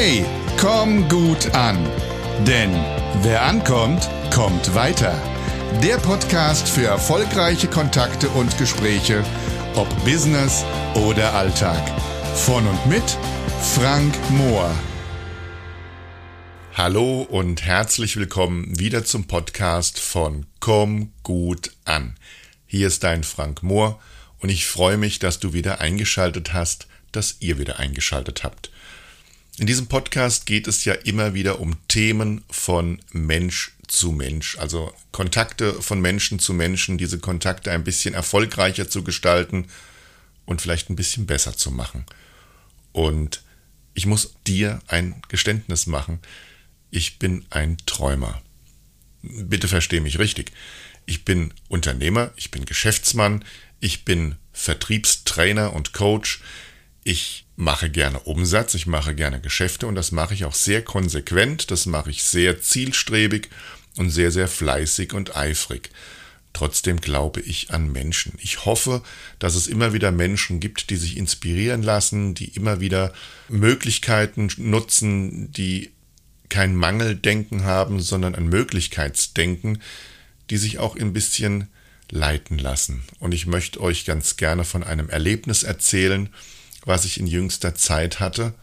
Hey, komm gut an. Denn wer ankommt, kommt weiter. Der Podcast für erfolgreiche Kontakte und Gespräche, ob Business oder Alltag. Von und mit Frank Mohr. Hallo und herzlich willkommen wieder zum Podcast von Komm gut an. Hier ist dein Frank Mohr und ich freue mich, dass du wieder eingeschaltet hast, dass ihr wieder eingeschaltet habt. In diesem Podcast geht es ja immer wieder um Themen von Mensch zu Mensch, also Kontakte von Menschen zu Menschen, diese Kontakte ein bisschen erfolgreicher zu gestalten und vielleicht ein bisschen besser zu machen. Und ich muss dir ein Geständnis machen. Ich bin ein Träumer. Bitte versteh mich richtig. Ich bin Unternehmer, ich bin Geschäftsmann, ich bin Vertriebstrainer und Coach. Ich mache gerne Umsatz, ich mache gerne Geschäfte und das mache ich auch sehr konsequent, das mache ich sehr zielstrebig und sehr, sehr fleißig und eifrig. Trotzdem glaube ich an Menschen. Ich hoffe, dass es immer wieder Menschen gibt, die sich inspirieren lassen, die immer wieder Möglichkeiten nutzen, die kein Mangeldenken haben, sondern ein Möglichkeitsdenken, die sich auch ein bisschen leiten lassen. Und ich möchte euch ganz gerne von einem Erlebnis erzählen, was ich in jüngster Zeit hatte,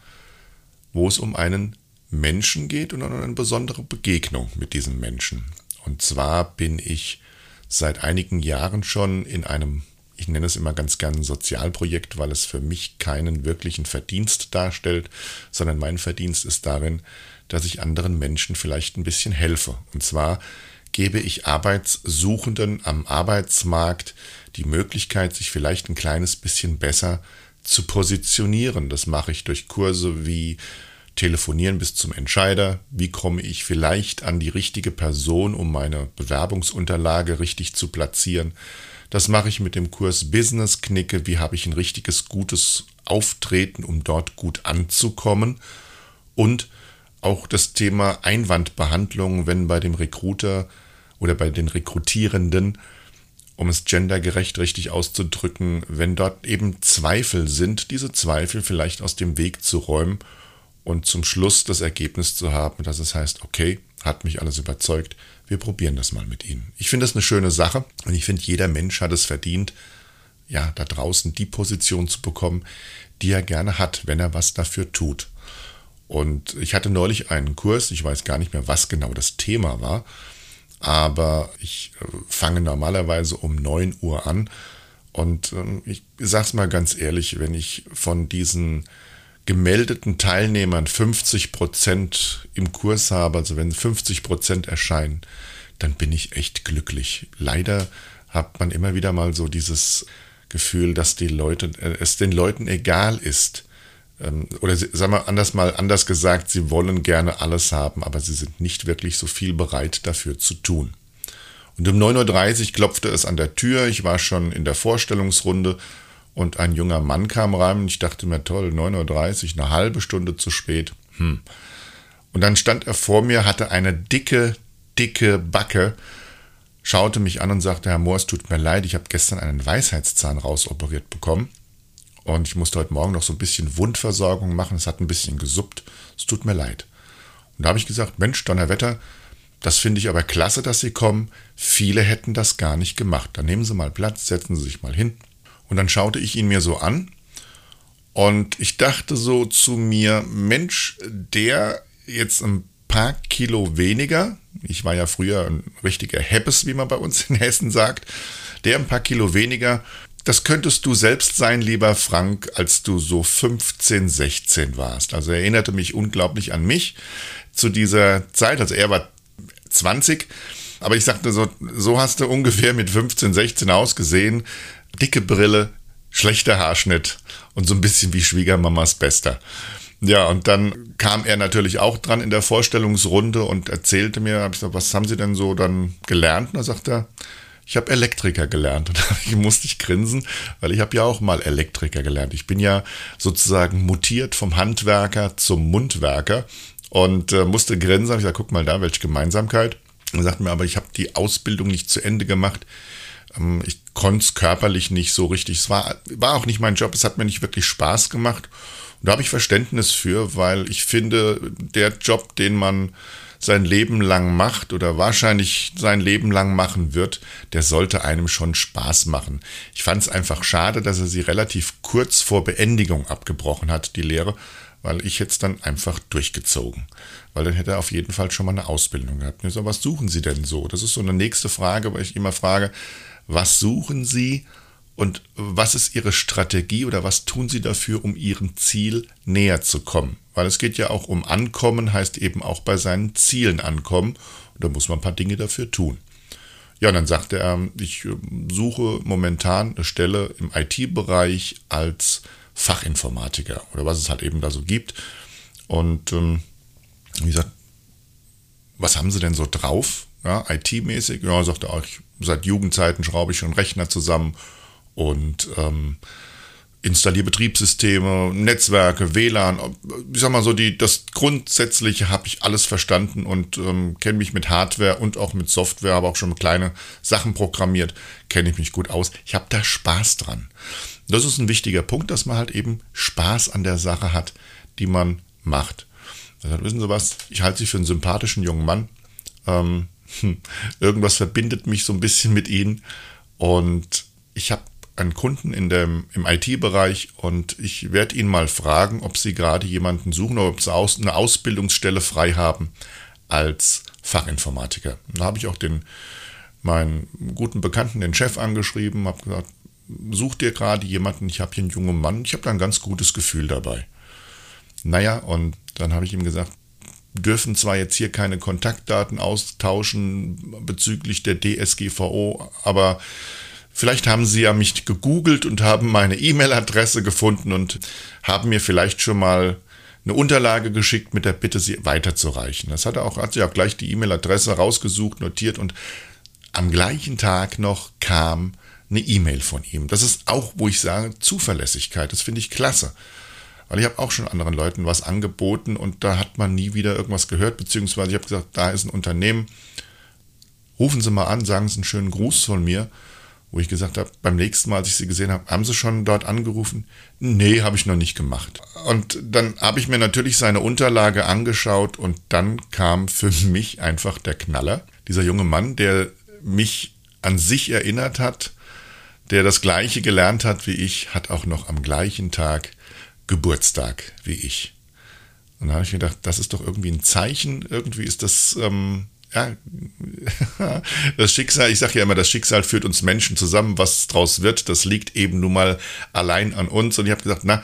wo es um einen Menschen geht und um eine besondere Begegnung mit diesem Menschen. Und zwar bin ich seit einigen Jahren schon in einem, ich nenne es immer ganz gern Sozialprojekt, weil es für mich keinen wirklichen Verdienst darstellt, sondern mein Verdienst ist darin, dass ich anderen Menschen vielleicht ein bisschen helfe. Und zwar gebe ich Arbeitssuchenden am Arbeitsmarkt die Möglichkeit, sich vielleicht ein kleines bisschen besser zu positionieren. Das mache ich durch Kurse wie Telefonieren bis zum Entscheider. Wie komme ich vielleicht an die richtige Person, um meine Bewerbungsunterlage richtig zu platzieren? Das mache ich mit dem Kurs Business Knicke. Wie habe ich ein richtiges, gutes Auftreten, um dort gut anzukommen? Und auch das Thema Einwandbehandlung, wenn bei dem Recruiter oder bei den Rekrutierenden um es gendergerecht richtig auszudrücken, wenn dort eben Zweifel sind, diese Zweifel vielleicht aus dem Weg zu räumen und zum Schluss das Ergebnis zu haben, dass es heißt, okay, hat mich alles überzeugt, wir probieren das mal mit Ihnen. Ich finde das eine schöne Sache und ich finde, jeder Mensch hat es verdient, ja, da draußen die Position zu bekommen, die er gerne hat, wenn er was dafür tut. Und ich hatte neulich einen Kurs, ich weiß gar nicht mehr, was genau das Thema war, aber ich äh, fange normalerweise um 9 Uhr an. Und ähm, ich sag's mal ganz ehrlich, wenn ich von diesen gemeldeten Teilnehmern 50 Prozent im Kurs habe, also wenn 50 Prozent erscheinen, dann bin ich echt glücklich. Leider hat man immer wieder mal so dieses Gefühl, dass die Leute, äh, es den Leuten egal ist, oder sagen wir anders mal anders gesagt, sie wollen gerne alles haben, aber sie sind nicht wirklich so viel bereit dafür zu tun. Und um 9.30 Uhr klopfte es an der Tür, ich war schon in der Vorstellungsrunde und ein junger Mann kam rein und ich dachte mir, toll, 9.30 Uhr, eine halbe Stunde zu spät. Hm. Und dann stand er vor mir, hatte eine dicke, dicke Backe, schaute mich an und sagte, Herr Mohr, es tut mir leid, ich habe gestern einen Weisheitszahn rausoperiert bekommen. Und ich musste heute Morgen noch so ein bisschen Wundversorgung machen. Es hat ein bisschen gesuppt. Es tut mir leid. Und da habe ich gesagt, Mensch, Donnerwetter, das finde ich aber klasse, dass Sie kommen. Viele hätten das gar nicht gemacht. Dann nehmen Sie mal Platz, setzen Sie sich mal hin. Und dann schaute ich ihn mir so an. Und ich dachte so zu mir, Mensch, der jetzt ein paar Kilo weniger, ich war ja früher ein richtiger Heppes, wie man bei uns in Hessen sagt, der ein paar Kilo weniger das könntest du selbst sein, lieber Frank, als du so 15, 16 warst. Also er erinnerte mich unglaublich an mich zu dieser Zeit. Also er war 20, aber ich sagte so, so hast du ungefähr mit 15, 16 ausgesehen. Dicke Brille, schlechter Haarschnitt und so ein bisschen wie Schwiegermamas Bester. Ja, und dann kam er natürlich auch dran in der Vorstellungsrunde und erzählte mir, hab ich gesagt, was haben Sie denn so dann gelernt? Und da sagt er, ich habe Elektriker gelernt und da musste ich grinsen, weil ich habe ja auch mal Elektriker gelernt. Ich bin ja sozusagen mutiert vom Handwerker zum Mundwerker und äh, musste grinsen. Ich gesagt, guck mal da, welche Gemeinsamkeit. Er sagte mir, aber ich habe die Ausbildung nicht zu Ende gemacht. Ähm, ich konnte es körperlich nicht so richtig. Es war, war auch nicht mein Job. Es hat mir nicht wirklich Spaß gemacht. Und da habe ich Verständnis für, weil ich finde, der Job, den man sein Leben lang macht oder wahrscheinlich sein Leben lang machen wird, der sollte einem schon Spaß machen. Ich fand es einfach schade, dass er sie relativ kurz vor Beendigung abgebrochen hat, die Lehre, weil ich jetzt dann einfach durchgezogen. Weil dann hätte er auf jeden Fall schon mal eine Ausbildung gehabt. So, was suchen Sie denn so? Das ist so eine nächste Frage, weil ich immer frage, was suchen Sie und was ist Ihre Strategie oder was tun Sie dafür, um Ihrem Ziel näher zu kommen? Weil es geht ja auch um Ankommen, heißt eben auch bei seinen Zielen ankommen. Und da muss man ein paar Dinge dafür tun. Ja, und dann sagte er, ich äh, suche momentan eine Stelle im IT-Bereich als Fachinformatiker oder was es halt eben da so gibt. Und ähm, wie gesagt, was haben Sie denn so drauf? Ja, IT-mäßig? Ja, sagte er, ich, seit Jugendzeiten schraube ich schon Rechner zusammen und ähm, installiere Betriebssysteme, Netzwerke, WLAN. Ich sag mal so, die, das Grundsätzliche habe ich alles verstanden und ähm, kenne mich mit Hardware und auch mit Software, habe auch schon kleine Sachen programmiert, kenne ich mich gut aus. Ich habe da Spaß dran. Das ist ein wichtiger Punkt, dass man halt eben Spaß an der Sache hat, die man macht. Also, wissen Sie was, ich halte Sie für einen sympathischen jungen Mann. Ähm, irgendwas verbindet mich so ein bisschen mit Ihnen und ich habe einen Kunden in dem, im IT-Bereich und ich werde ihn mal fragen, ob Sie gerade jemanden suchen oder ob Sie aus, eine Ausbildungsstelle frei haben als Fachinformatiker. Da habe ich auch den, meinen guten Bekannten, den Chef angeschrieben, habe gesagt, such dir gerade jemanden, ich habe hier einen jungen Mann, ich habe da ein ganz gutes Gefühl dabei. Naja, und dann habe ich ihm gesagt, dürfen zwar jetzt hier keine Kontaktdaten austauschen bezüglich der DSGVO, aber Vielleicht haben Sie ja mich gegoogelt und haben meine E-Mail-Adresse gefunden und haben mir vielleicht schon mal eine Unterlage geschickt mit der Bitte, sie weiterzureichen. Das hat er auch, hat sie auch gleich die E-Mail-Adresse rausgesucht, notiert und am gleichen Tag noch kam eine E-Mail von ihm. Das ist auch, wo ich sage, Zuverlässigkeit. Das finde ich klasse. Weil ich habe auch schon anderen Leuten was angeboten und da hat man nie wieder irgendwas gehört, beziehungsweise ich habe gesagt, da ist ein Unternehmen, rufen Sie mal an, sagen Sie einen schönen Gruß von mir wo ich gesagt habe, beim nächsten Mal, als ich sie gesehen habe, haben sie schon dort angerufen? Nee, habe ich noch nicht gemacht. Und dann habe ich mir natürlich seine Unterlage angeschaut und dann kam für mich einfach der Knaller. Dieser junge Mann, der mich an sich erinnert hat, der das gleiche gelernt hat wie ich, hat auch noch am gleichen Tag Geburtstag wie ich. Und da habe ich mir gedacht, das ist doch irgendwie ein Zeichen, irgendwie ist das ähm, ja, das Schicksal, ich sage ja immer, das Schicksal führt uns Menschen zusammen. Was draus wird, das liegt eben nun mal allein an uns. Und ich habe gesagt, na,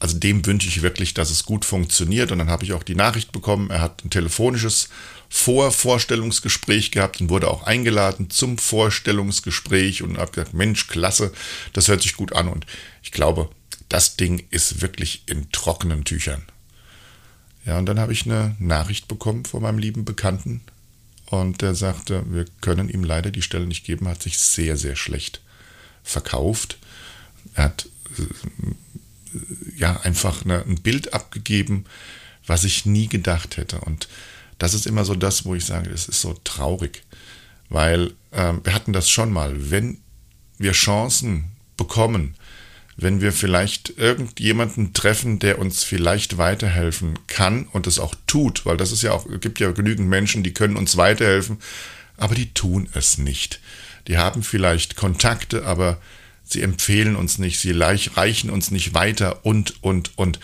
also dem wünsche ich wirklich, dass es gut funktioniert. Und dann habe ich auch die Nachricht bekommen, er hat ein telefonisches Vorvorstellungsgespräch gehabt und wurde auch eingeladen zum Vorstellungsgespräch und habe gesagt, Mensch, klasse, das hört sich gut an. Und ich glaube, das Ding ist wirklich in trockenen Tüchern. Ja, und dann habe ich eine Nachricht bekommen von meinem lieben Bekannten, und der sagte, wir können ihm leider die Stelle nicht geben, hat sich sehr, sehr schlecht verkauft. Er hat äh, ja einfach eine, ein Bild abgegeben, was ich nie gedacht hätte. Und das ist immer so das, wo ich sage, es ist so traurig. Weil äh, wir hatten das schon mal. Wenn wir Chancen bekommen, wenn wir vielleicht irgendjemanden treffen, der uns vielleicht weiterhelfen kann und es auch tut, weil das ist ja auch, es gibt ja genügend Menschen, die können uns weiterhelfen, aber die tun es nicht. Die haben vielleicht Kontakte, aber sie empfehlen uns nicht, sie reichen uns nicht weiter und, und, und.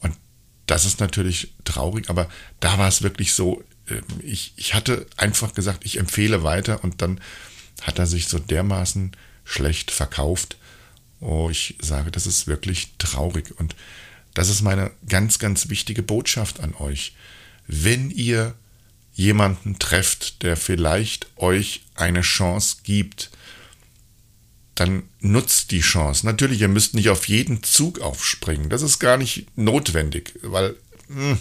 Und das ist natürlich traurig, aber da war es wirklich so, ähm, ich, ich hatte einfach gesagt, ich empfehle weiter und dann hat er sich so dermaßen schlecht verkauft Oh, ich sage, das ist wirklich traurig. Und das ist meine ganz, ganz wichtige Botschaft an euch. Wenn ihr jemanden trefft, der vielleicht euch eine Chance gibt, dann nutzt die Chance. Natürlich, ihr müsst nicht auf jeden Zug aufspringen. Das ist gar nicht notwendig, weil mh, hm,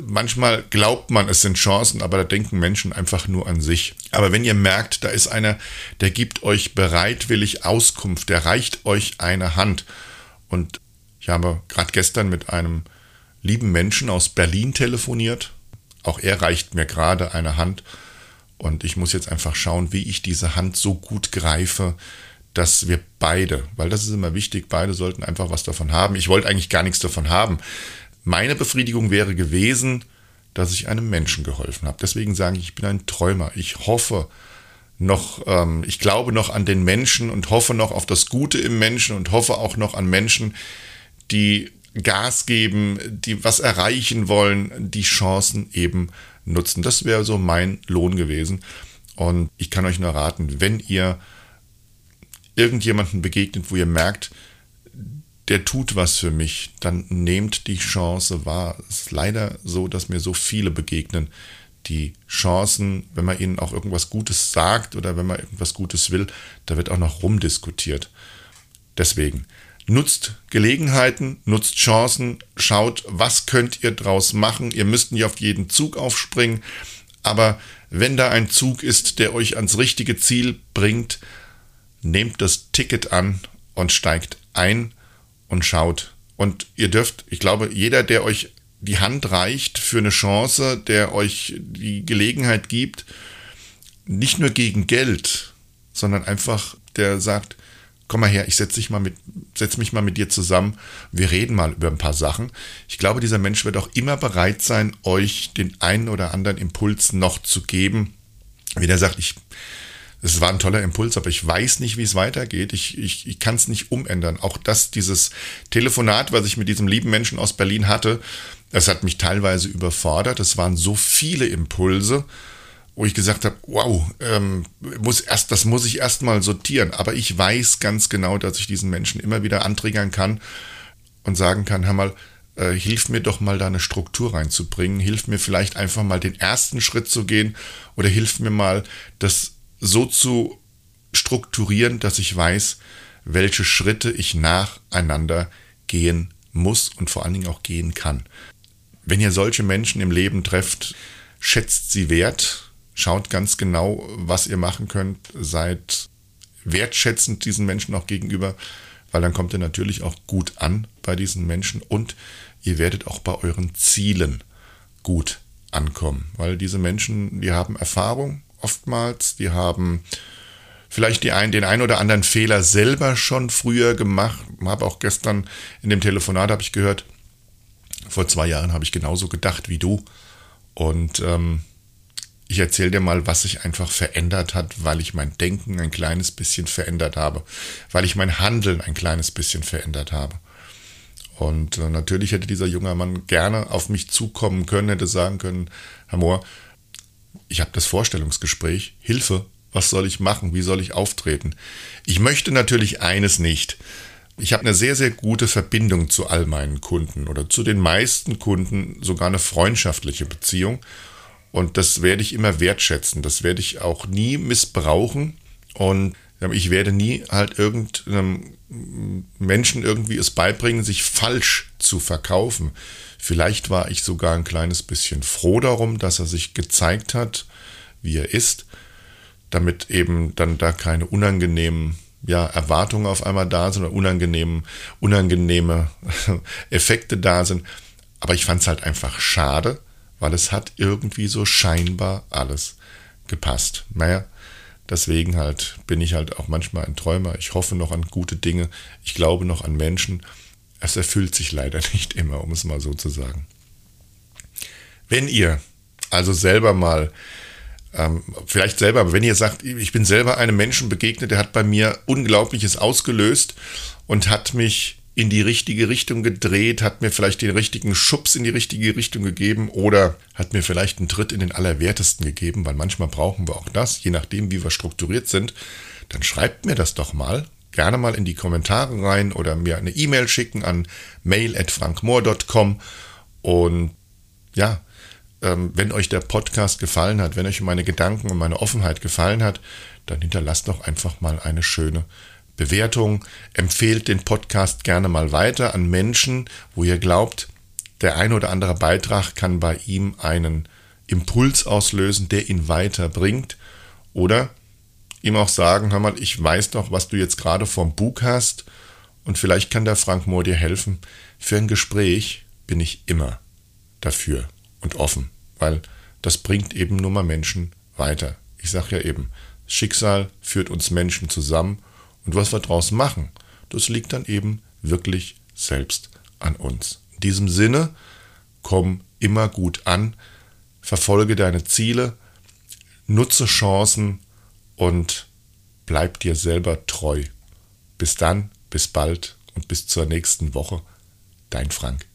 manchmal glaubt man, es sind Chancen, aber da denken Menschen einfach nur an sich. Aber wenn ihr merkt, da ist einer, der gibt euch bereitwillig Auskunft, der reicht euch eine Hand. Und ich habe gerade gestern mit einem lieben Menschen aus Berlin telefoniert. Auch er reicht mir gerade eine Hand. Und ich muss jetzt einfach schauen, wie ich diese Hand so gut greife, dass wir beide, weil das ist immer wichtig, beide sollten einfach was davon haben. Ich wollte eigentlich gar nichts davon haben. Meine Befriedigung wäre gewesen, dass ich einem Menschen geholfen habe. Deswegen sage ich, ich bin ein Träumer. Ich hoffe noch, ähm, ich glaube noch an den Menschen und hoffe noch auf das Gute im Menschen und hoffe auch noch an Menschen, die Gas geben, die was erreichen wollen, die Chancen eben nutzen. Das wäre so mein Lohn gewesen. Und ich kann euch nur raten, wenn ihr irgendjemanden begegnet, wo ihr merkt, der tut was für mich, dann nehmt die Chance wahr. Es ist leider so, dass mir so viele begegnen, die Chancen, wenn man ihnen auch irgendwas Gutes sagt oder wenn man irgendwas Gutes will, da wird auch noch rumdiskutiert. Deswegen nutzt Gelegenheiten, nutzt Chancen, schaut, was könnt ihr draus machen. Ihr müsst nicht auf jeden Zug aufspringen, aber wenn da ein Zug ist, der euch ans richtige Ziel bringt, nehmt das Ticket an und steigt ein und schaut. Und ihr dürft, ich glaube, jeder, der euch die Hand reicht für eine Chance, der euch die Gelegenheit gibt, nicht nur gegen Geld, sondern einfach, der sagt, komm mal her, ich setze dich setz mich mal mit dir zusammen, wir reden mal über ein paar Sachen. Ich glaube, dieser Mensch wird auch immer bereit sein, euch den einen oder anderen Impuls noch zu geben. Wenn er sagt, ich es war ein toller Impuls, aber ich weiß nicht, wie es weitergeht. Ich, ich, ich kann es nicht umändern. Auch das, dieses Telefonat, was ich mit diesem lieben Menschen aus Berlin hatte, das hat mich teilweise überfordert. Es waren so viele Impulse, wo ich gesagt habe, wow, ähm, muss erst, das muss ich erstmal sortieren. Aber ich weiß ganz genau, dass ich diesen Menschen immer wieder antriggern kann und sagen kann, hör mal, äh, hilf mir doch mal da eine Struktur reinzubringen, hilf mir vielleicht einfach mal den ersten Schritt zu gehen oder hilf mir mal das so zu strukturieren, dass ich weiß, welche Schritte ich nacheinander gehen muss und vor allen Dingen auch gehen kann. Wenn ihr solche Menschen im Leben trefft, schätzt sie wert, schaut ganz genau, was ihr machen könnt, seid wertschätzend diesen Menschen auch gegenüber, weil dann kommt ihr natürlich auch gut an bei diesen Menschen und ihr werdet auch bei euren Zielen gut ankommen, weil diese Menschen, die haben Erfahrung oftmals. Die haben vielleicht die ein, den einen oder anderen Fehler selber schon früher gemacht. Habe auch gestern in dem Telefonat habe ich gehört, vor zwei Jahren habe ich genauso gedacht wie du. Und ähm, ich erzähle dir mal, was sich einfach verändert hat, weil ich mein Denken ein kleines bisschen verändert habe, weil ich mein Handeln ein kleines bisschen verändert habe. Und äh, natürlich hätte dieser junge Mann gerne auf mich zukommen können, hätte sagen können, Herr Mohr, ich habe das Vorstellungsgespräch, Hilfe, was soll ich machen, wie soll ich auftreten? Ich möchte natürlich eines nicht. Ich habe eine sehr, sehr gute Verbindung zu all meinen Kunden oder zu den meisten Kunden, sogar eine freundschaftliche Beziehung. Und das werde ich immer wertschätzen. Das werde ich auch nie missbrauchen. Und ich werde nie halt irgendeinem Menschen irgendwie es beibringen, sich falsch zu verkaufen. Vielleicht war ich sogar ein kleines bisschen froh darum, dass er sich gezeigt hat, wie er ist, damit eben dann da keine unangenehmen ja, Erwartungen auf einmal da sind oder unangenehmen, unangenehme Effekte da sind. Aber ich fand es halt einfach schade, weil es hat irgendwie so scheinbar alles gepasst. Naja, deswegen halt bin ich halt auch manchmal ein Träumer. Ich hoffe noch an gute Dinge. Ich glaube noch an Menschen es erfüllt sich leider nicht immer, um es mal so zu sagen. Wenn ihr also selber mal, ähm, vielleicht selber, wenn ihr sagt, ich bin selber einem Menschen begegnet, der hat bei mir Unglaubliches ausgelöst und hat mich in die richtige Richtung gedreht, hat mir vielleicht den richtigen Schubs in die richtige Richtung gegeben oder hat mir vielleicht einen Tritt in den Allerwertesten gegeben, weil manchmal brauchen wir auch das, je nachdem, wie wir strukturiert sind, dann schreibt mir das doch mal gerne mal in die Kommentare rein oder mir eine E-Mail schicken an mail.frankmoor.com. Und ja, ähm, wenn euch der Podcast gefallen hat, wenn euch meine Gedanken und meine Offenheit gefallen hat, dann hinterlasst doch einfach mal eine schöne Bewertung. Empfehlt den Podcast gerne mal weiter an Menschen, wo ihr glaubt, der ein oder andere Beitrag kann bei ihm einen Impuls auslösen, der ihn weiterbringt. Oder ihm auch sagen, hör mal, ich weiß doch, was du jetzt gerade vom Bug hast und vielleicht kann der Frank Mohr dir helfen. Für ein Gespräch bin ich immer dafür und offen, weil das bringt eben nur mal Menschen weiter. Ich sage ja eben, Schicksal führt uns Menschen zusammen Und was wir daraus machen, das liegt dann eben wirklich selbst an uns. In diesem Sinne, komm immer gut an, verfolge deine Ziele, nutze Chancen und bleib dir selber treu. Bis dann, bis bald und bis zur nächsten Woche. Dein Frank.